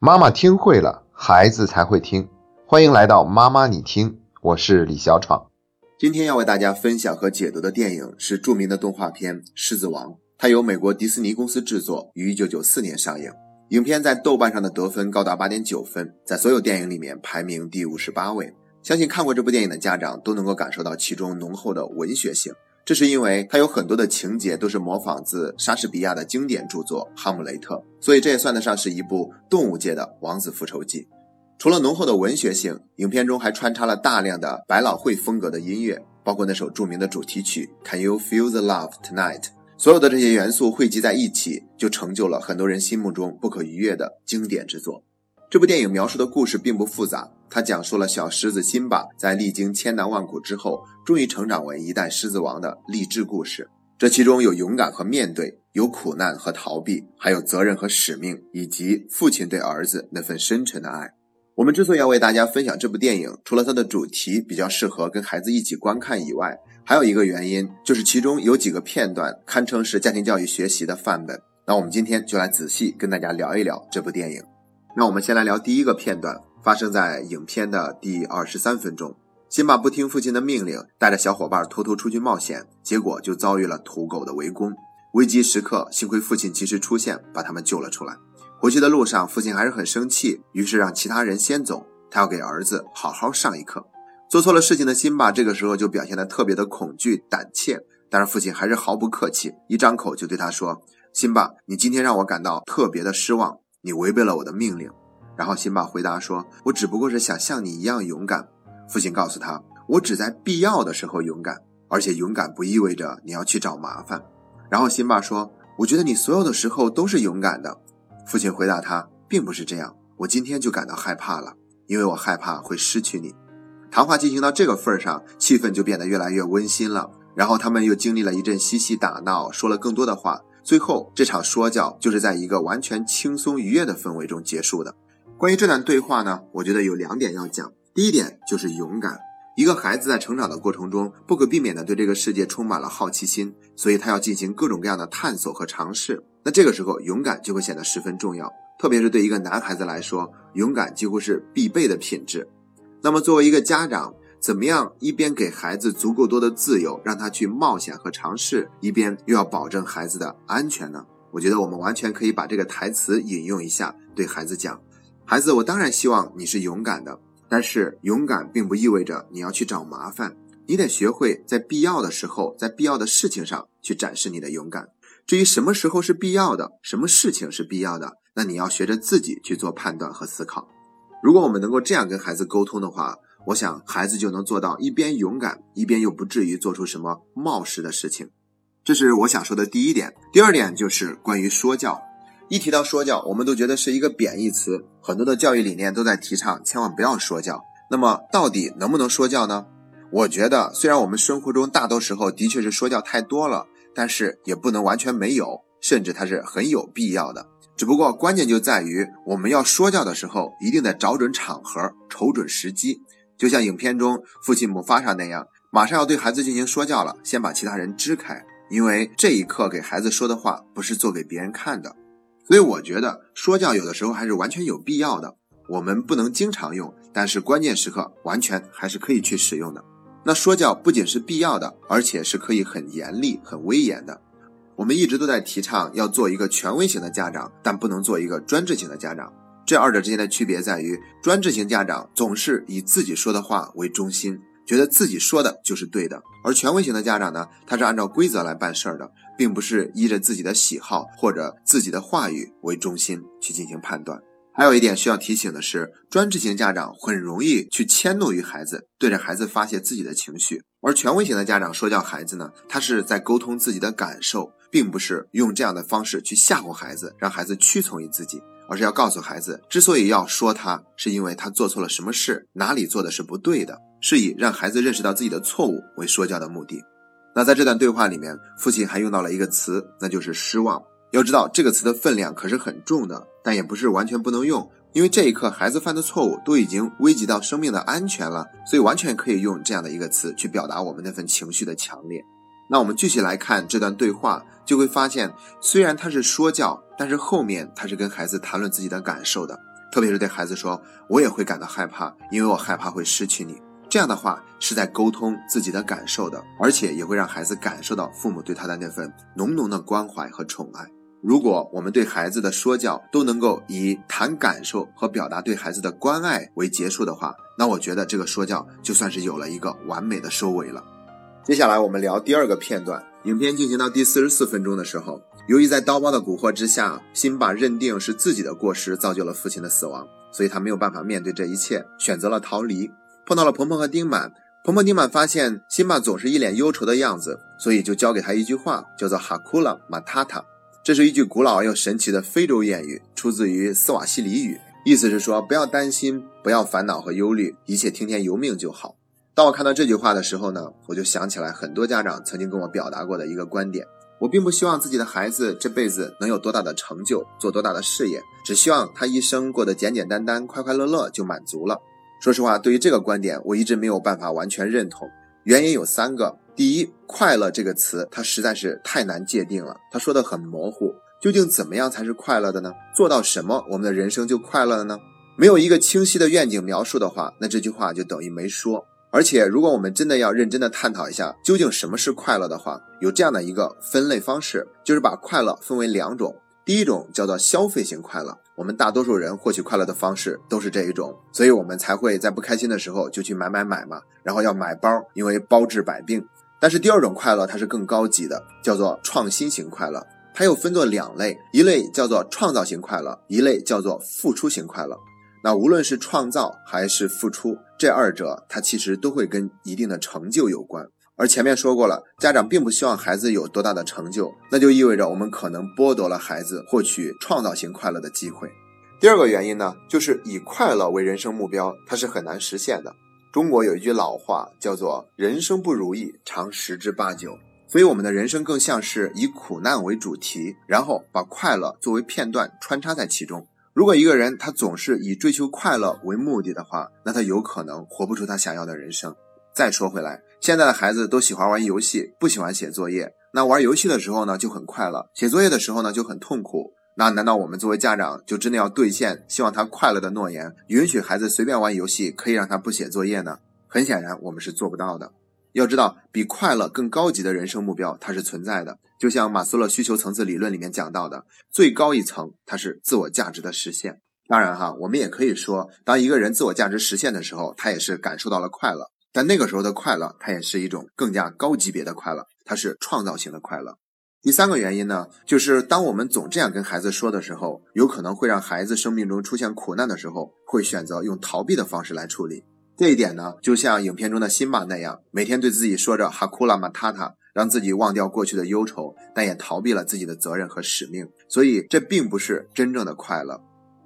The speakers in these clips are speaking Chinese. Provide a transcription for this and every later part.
妈妈听会了，孩子才会听。欢迎来到妈妈你听，我是李小闯。今天要为大家分享和解读的电影是著名的动画片《狮子王》，它由美国迪士尼公司制作，于1994年上映。影片在豆瓣上的得分高达8.9分，在所有电影里面排名第五十八位。相信看过这部电影的家长都能够感受到其中浓厚的文学性。这是因为它有很多的情节都是模仿自莎士比亚的经典著作《哈姆雷特》，所以这也算得上是一部动物界的王子复仇记。除了浓厚的文学性，影片中还穿插了大量的百老汇风格的音乐，包括那首著名的主题曲《Can You Feel the Love Tonight》。所有的这些元素汇集在一起，就成就了很多人心目中不可逾越的经典之作。这部电影描述的故事并不复杂，它讲述了小狮子辛巴在历经千难万苦之后，终于成长为一代狮子王的励志故事。这其中有勇敢和面对，有苦难和逃避，还有责任和使命，以及父亲对儿子那份深沉的爱。我们之所以要为大家分享这部电影，除了它的主题比较适合跟孩子一起观看以外，还有一个原因就是其中有几个片段堪称是家庭教育学习的范本。那我们今天就来仔细跟大家聊一聊这部电影。那我们先来聊第一个片段，发生在影片的第二十三分钟。辛巴不听父亲的命令，带着小伙伴偷偷出去冒险，结果就遭遇了土狗的围攻。危机时刻，幸亏父亲及时出现，把他们救了出来。回去的路上，父亲还是很生气，于是让其他人先走，他要给儿子好好上一课。做错了事情的辛巴这个时候就表现得特别的恐惧胆怯，但是父亲还是毫不客气，一张口就对他说：“辛巴，你今天让我感到特别的失望。”你违背了我的命令，然后辛巴回答说：“我只不过是想像你一样勇敢。”父亲告诉他：“我只在必要的时候勇敢，而且勇敢不意味着你要去找麻烦。”然后辛巴说：“我觉得你所有的时候都是勇敢的。”父亲回答他：“并不是这样，我今天就感到害怕了，因为我害怕会失去你。”谈话进行到这个份上，气氛就变得越来越温馨了。然后他们又经历了一阵嬉戏打闹，说了更多的话。最后，这场说教就是在一个完全轻松愉悦的氛围中结束的。关于这段对话呢，我觉得有两点要讲。第一点就是勇敢。一个孩子在成长的过程中，不可避免的对这个世界充满了好奇心，所以他要进行各种各样的探索和尝试。那这个时候，勇敢就会显得十分重要，特别是对一个男孩子来说，勇敢几乎是必备的品质。那么，作为一个家长，怎么样一边给孩子足够多的自由，让他去冒险和尝试，一边又要保证孩子的安全呢？我觉得我们完全可以把这个台词引用一下，对孩子讲：“孩子，我当然希望你是勇敢的，但是勇敢并不意味着你要去找麻烦。你得学会在必要的时候，在必要的事情上去展示你的勇敢。至于什么时候是必要的，什么事情是必要的，那你要学着自己去做判断和思考。如果我们能够这样跟孩子沟通的话。”我想，孩子就能做到一边勇敢，一边又不至于做出什么冒失的事情。这是我想说的第一点。第二点就是关于说教。一提到说教，我们都觉得是一个贬义词，很多的教育理念都在提倡千万不要说教。那么，到底能不能说教呢？我觉得，虽然我们生活中大多时候的确是说教太多了，但是也不能完全没有，甚至它是很有必要的。只不过关键就在于，我们要说教的时候，一定得找准场合，瞅准时机。就像影片中父亲姆发莎那样，马上要对孩子进行说教了，先把其他人支开，因为这一刻给孩子说的话不是做给别人看的。所以我觉得说教有的时候还是完全有必要的。我们不能经常用，但是关键时刻完全还是可以去使用的。那说教不仅是必要的，而且是可以很严厉、很威严的。我们一直都在提倡要做一个权威型的家长，但不能做一个专制型的家长。这二者之间的区别在于，专制型家长总是以自己说的话为中心，觉得自己说的就是对的；而权威型的家长呢，他是按照规则来办事儿的，并不是依着自己的喜好或者自己的话语为中心去进行判断。还有一点需要提醒的是，专制型家长很容易去迁怒于孩子，对着孩子发泄自己的情绪；而权威型的家长说教孩子呢，他是在沟通自己的感受，并不是用这样的方式去吓唬孩子，让孩子屈从于自己。而是要告诉孩子，之所以要说他，是因为他做错了什么事，哪里做的是不对的，是以让孩子认识到自己的错误为说教的目的。那在这段对话里面，父亲还用到了一个词，那就是失望。要知道这个词的分量可是很重的，但也不是完全不能用，因为这一刻孩子犯的错误都已经危及到生命的安全了，所以完全可以用这样的一个词去表达我们那份情绪的强烈。那我们继续来看这段对话，就会发现，虽然他是说教，但是后面他是跟孩子谈论自己的感受的。特别是对孩子说：“我也会感到害怕，因为我害怕会失去你。”这样的话是在沟通自己的感受的，而且也会让孩子感受到父母对他的那份浓浓的关怀和宠爱。如果我们对孩子的说教都能够以谈感受和表达对孩子的关爱为结束的话，那我觉得这个说教就算是有了一个完美的收尾了。接下来我们聊第二个片段。影片进行到第四十四分钟的时候，由于在刀疤的蛊惑之下，辛巴认定是自己的过失造就了父亲的死亡，所以他没有办法面对这一切，选择了逃离。碰到了鹏鹏和丁满，鹏鹏、丁满发现辛巴总是一脸忧愁的样子，所以就教给他一句话，叫做“哈库拉马塔塔”。这是一句古老又神奇的非洲谚语，出自于斯瓦西里语，意思是说不要担心，不要烦恼和忧虑，一切听天由命就好。当我看到这句话的时候呢，我就想起来很多家长曾经跟我表达过的一个观点：我并不希望自己的孩子这辈子能有多大的成就，做多大的事业，只希望他一生过得简简单单、快快乐乐就满足了。说实话，对于这个观点，我一直没有办法完全认同。原因有三个。第一，快乐这个词，它实在是太难界定了。他说的很模糊，究竟怎么样才是快乐的呢？做到什么，我们的人生就快乐了呢？没有一个清晰的愿景描述的话，那这句话就等于没说。而且，如果我们真的要认真的探讨一下，究竟什么是快乐的话，有这样的一个分类方式，就是把快乐分为两种。第一种叫做消费型快乐，我们大多数人获取快乐的方式都是这一种，所以我们才会在不开心的时候就去买买买嘛，然后要买包，因为包治百病。但是第二种快乐它是更高级的，叫做创新型快乐。它又分作两类，一类叫做创造型快乐，一类叫做付出型快乐。那无论是创造还是付出，这二者它其实都会跟一定的成就有关。而前面说过了，家长并不希望孩子有多大的成就，那就意味着我们可能剥夺了孩子获取创造性快乐的机会。第二个原因呢，就是以快乐为人生目标，它是很难实现的。中国有一句老话叫做“人生不如意常十之八九”，所以我们的人生更像是以苦难为主题，然后把快乐作为片段穿插在其中。如果一个人他总是以追求快乐为目的的话，那他有可能活不出他想要的人生。再说回来，现在的孩子都喜欢玩游戏，不喜欢写作业。那玩游戏的时候呢，就很快乐；写作业的时候呢，就很痛苦。那难道我们作为家长就真的要兑现希望他快乐的诺言，允许孩子随便玩游戏，可以让他不写作业呢？很显然，我们是做不到的。要知道，比快乐更高级的人生目标，它是存在的。就像马斯洛需求层次理论里面讲到的，最高一层，它是自我价值的实现。当然哈，我们也可以说，当一个人自我价值实现的时候，他也是感受到了快乐。但那个时候的快乐，它也是一种更加高级别的快乐，它是创造性的快乐。第三个原因呢，就是当我们总这样跟孩子说的时候，有可能会让孩子生命中出现苦难的时候，会选择用逃避的方式来处理。这一点呢，就像影片中的辛巴那样，每天对自己说着哈库拉马塔塔，让自己忘掉过去的忧愁，但也逃避了自己的责任和使命。所以，这并不是真正的快乐。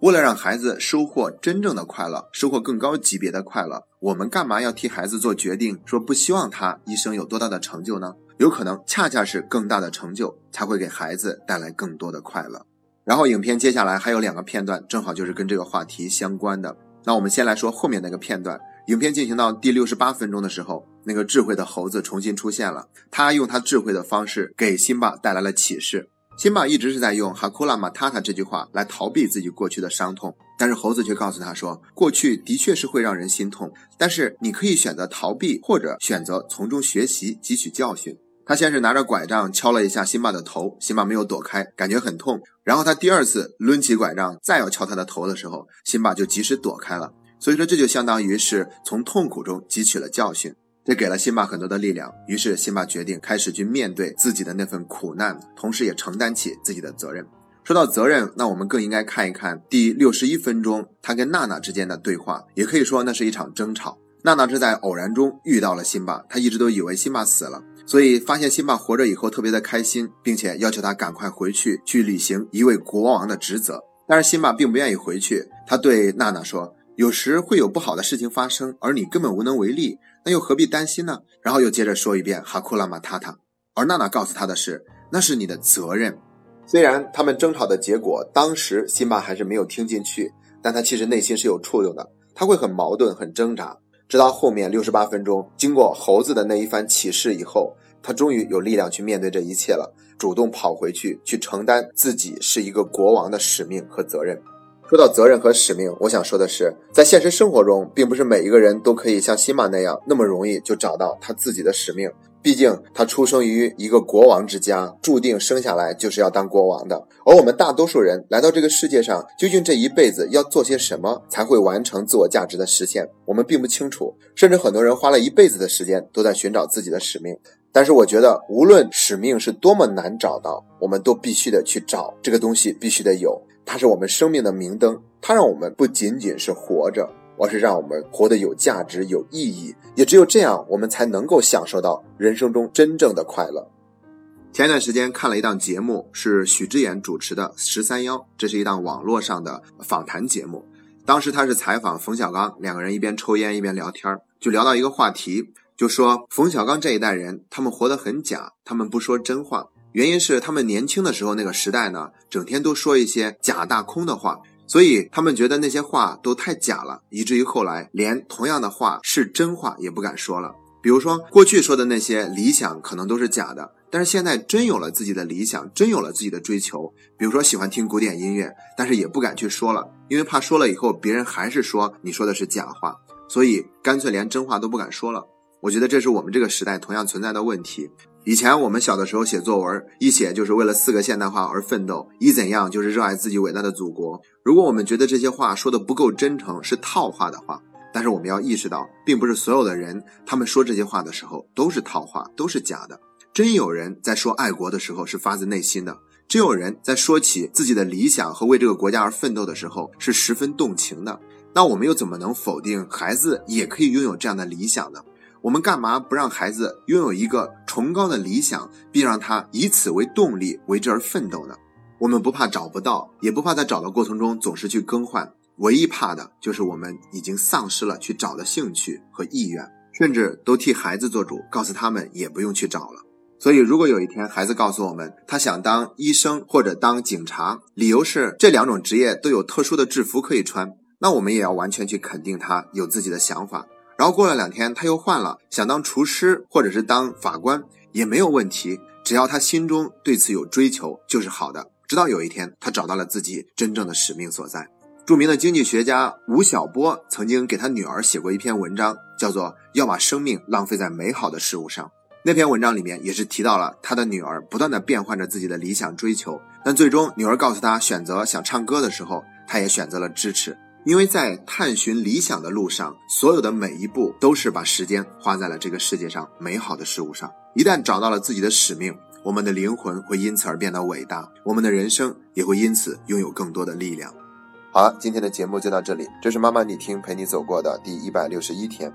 为了让孩子收获真正的快乐，收获更高级别的快乐，我们干嘛要替孩子做决定？说不希望他一生有多大的成就呢？有可能恰恰是更大的成就才会给孩子带来更多的快乐。然后，影片接下来还有两个片段，正好就是跟这个话题相关的。那我们先来说后面那个片段。影片进行到第六十八分钟的时候，那个智慧的猴子重新出现了，他用他智慧的方式给辛巴带来了启示。辛巴一直是在用哈库拉马塔塔这句话来逃避自己过去的伤痛，但是猴子却告诉他说，过去的确是会让人心痛，但是你可以选择逃避，或者选择从中学习，汲取教训。他先是拿着拐杖敲了一下辛巴的头，辛巴没有躲开，感觉很痛。然后他第二次抡起拐杖再要敲他的头的时候，辛巴就及时躲开了。所以说这就相当于是从痛苦中汲取了教训。这给了辛巴很多的力量，于是辛巴决定开始去面对自己的那份苦难，同时也承担起自己的责任。说到责任，那我们更应该看一看第六十一分钟他跟娜娜之间的对话，也可以说那是一场争吵。娜娜是在偶然中遇到了辛巴，她一直都以为辛巴死了，所以发现辛巴活着以后特别的开心，并且要求他赶快回去去履行一位国王的职责。但是辛巴并不愿意回去，他对娜娜说。有时会有不好的事情发生，而你根本无能为力，那又何必担心呢？然后又接着说一遍哈库拉马塔塔，而娜娜告诉他的是，那是你的责任。虽然他们争吵的结果，当时辛巴还是没有听进去，但他其实内心是有触动的，他会很矛盾，很挣扎。直到后面六十八分钟，经过猴子的那一番启示以后，他终于有力量去面对这一切了，主动跑回去，去承担自己是一个国王的使命和责任。说到责任和使命，我想说的是，在现实生活中，并不是每一个人都可以像西玛那样那么容易就找到他自己的使命。毕竟他出生于一个国王之家，注定生下来就是要当国王的。而我们大多数人来到这个世界上，究竟这一辈子要做些什么才会完成自我价值的实现，我们并不清楚。甚至很多人花了一辈子的时间都在寻找自己的使命。但是我觉得，无论使命是多么难找到，我们都必须得去找这个东西，必须得有。它是我们生命的明灯，它让我们不仅仅是活着。而是让我们活得有价值、有意义，也只有这样，我们才能够享受到人生中真正的快乐。前一段时间看了一档节目，是许知远主持的《十三幺》，这是一档网络上的访谈节目。当时他是采访冯小刚，两个人一边抽烟一边聊天，就聊到一个话题，就说冯小刚这一代人，他们活得很假，他们不说真话，原因是他们年轻的时候那个时代呢，整天都说一些假大空的话。所以他们觉得那些话都太假了，以至于后来连同样的话是真话也不敢说了。比如说过去说的那些理想可能都是假的，但是现在真有了自己的理想，真有了自己的追求。比如说喜欢听古典音乐，但是也不敢去说了，因为怕说了以后别人还是说你说的是假话，所以干脆连真话都不敢说了。我觉得这是我们这个时代同样存在的问题。以前我们小的时候写作文，一写就是为了四个现代化而奋斗，一怎样就是热爱自己伟大的祖国。如果我们觉得这些话说的不够真诚，是套话的话，但是我们要意识到，并不是所有的人，他们说这些话的时候都是套话，都是假的。真有人在说爱国的时候是发自内心的，真有人在说起自己的理想和为这个国家而奋斗的时候是十分动情的。那我们又怎么能否定孩子也可以拥有这样的理想呢？我们干嘛不让孩子拥有一个崇高的理想，并让他以此为动力为之而奋斗呢？我们不怕找不到，也不怕在找的过程中总是去更换，唯一怕的就是我们已经丧失了去找的兴趣和意愿，甚至都替孩子做主，告诉他们也不用去找了。所以，如果有一天孩子告诉我们他想当医生或者当警察，理由是这两种职业都有特殊的制服可以穿，那我们也要完全去肯定他有自己的想法。然后过了两天，他又换了，想当厨师或者是当法官也没有问题，只要他心中对此有追求就是好的。直到有一天，他找到了自己真正的使命所在。著名的经济学家吴晓波曾经给他女儿写过一篇文章，叫做《要把生命浪费在美好的事物上》。那篇文章里面也是提到了他的女儿不断的变换着自己的理想追求，但最终女儿告诉他选择想唱歌的时候，他也选择了支持。因为在探寻理想的路上，所有的每一步都是把时间花在了这个世界上美好的事物上。一旦找到了自己的使命，我们的灵魂会因此而变得伟大，我们的人生也会因此拥有更多的力量。好了，今天的节目就到这里，这是妈妈你听陪你走过的第一百六十一天。